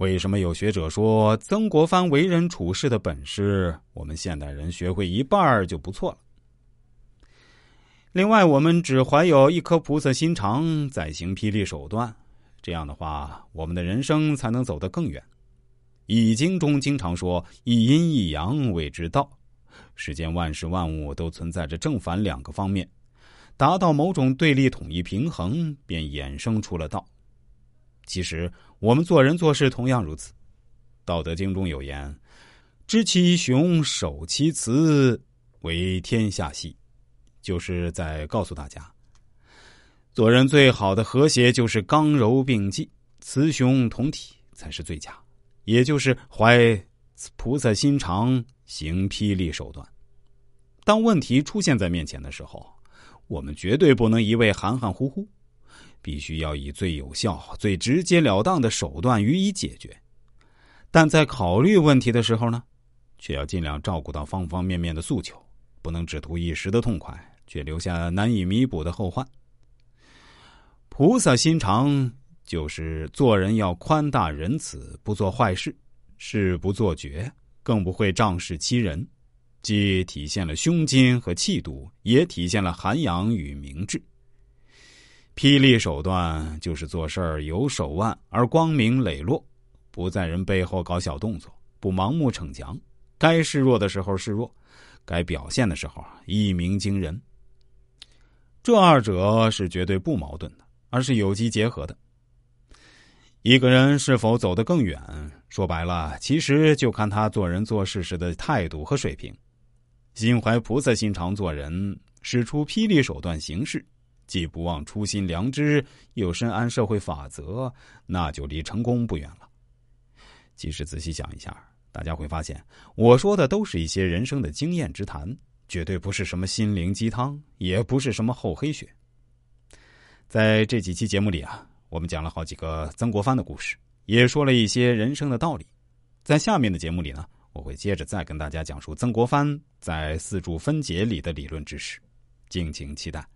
为什么有学者说曾国藩为人处事的本事，我们现代人学会一半就不错了？另外，我们只怀有一颗菩萨心肠，再行霹雳手段，这样的话，我们的人生才能走得更远。《易经》中经常说“一阴一阳谓之道”，世间万事万物都存在着正反两个方面，达到某种对立统一平衡，便衍生出了道。其实，我们做人做事同样如此。《道德经》中有言：“知其雄，守其雌，为天下溪。”就是在告诉大家，做人最好的和谐就是刚柔并济，雌雄同体才是最佳。也就是怀菩萨心肠，行霹雳手段。当问题出现在面前的时候，我们绝对不能一味含含糊糊。必须要以最有效、最直截了当的手段予以解决，但在考虑问题的时候呢，却要尽量照顾到方方面面的诉求，不能只图一时的痛快，却留下难以弥补的后患。菩萨心肠就是做人要宽大仁慈，不做坏事，事不做绝，更不会仗势欺人，既体现了胸襟和气度，也体现了涵养与明智。霹雳手段就是做事儿有手腕而光明磊落，不在人背后搞小动作，不盲目逞强，该示弱的时候示弱，该表现的时候一鸣惊人。这二者是绝对不矛盾的，而是有机结合的。一个人是否走得更远，说白了，其实就看他做人做事时的态度和水平。心怀菩萨心肠做人，使出霹雳手段行事。既不忘初心良知，又深谙社会法则，那就离成功不远了。其实仔细想一下，大家会发现，我说的都是一些人生的经验之谈，绝对不是什么心灵鸡汤，也不是什么厚黑学。在这几期节目里啊，我们讲了好几个曾国藩的故事，也说了一些人生的道理。在下面的节目里呢，我会接着再跟大家讲述曾国藩在四柱分解里的理论知识，敬请期待。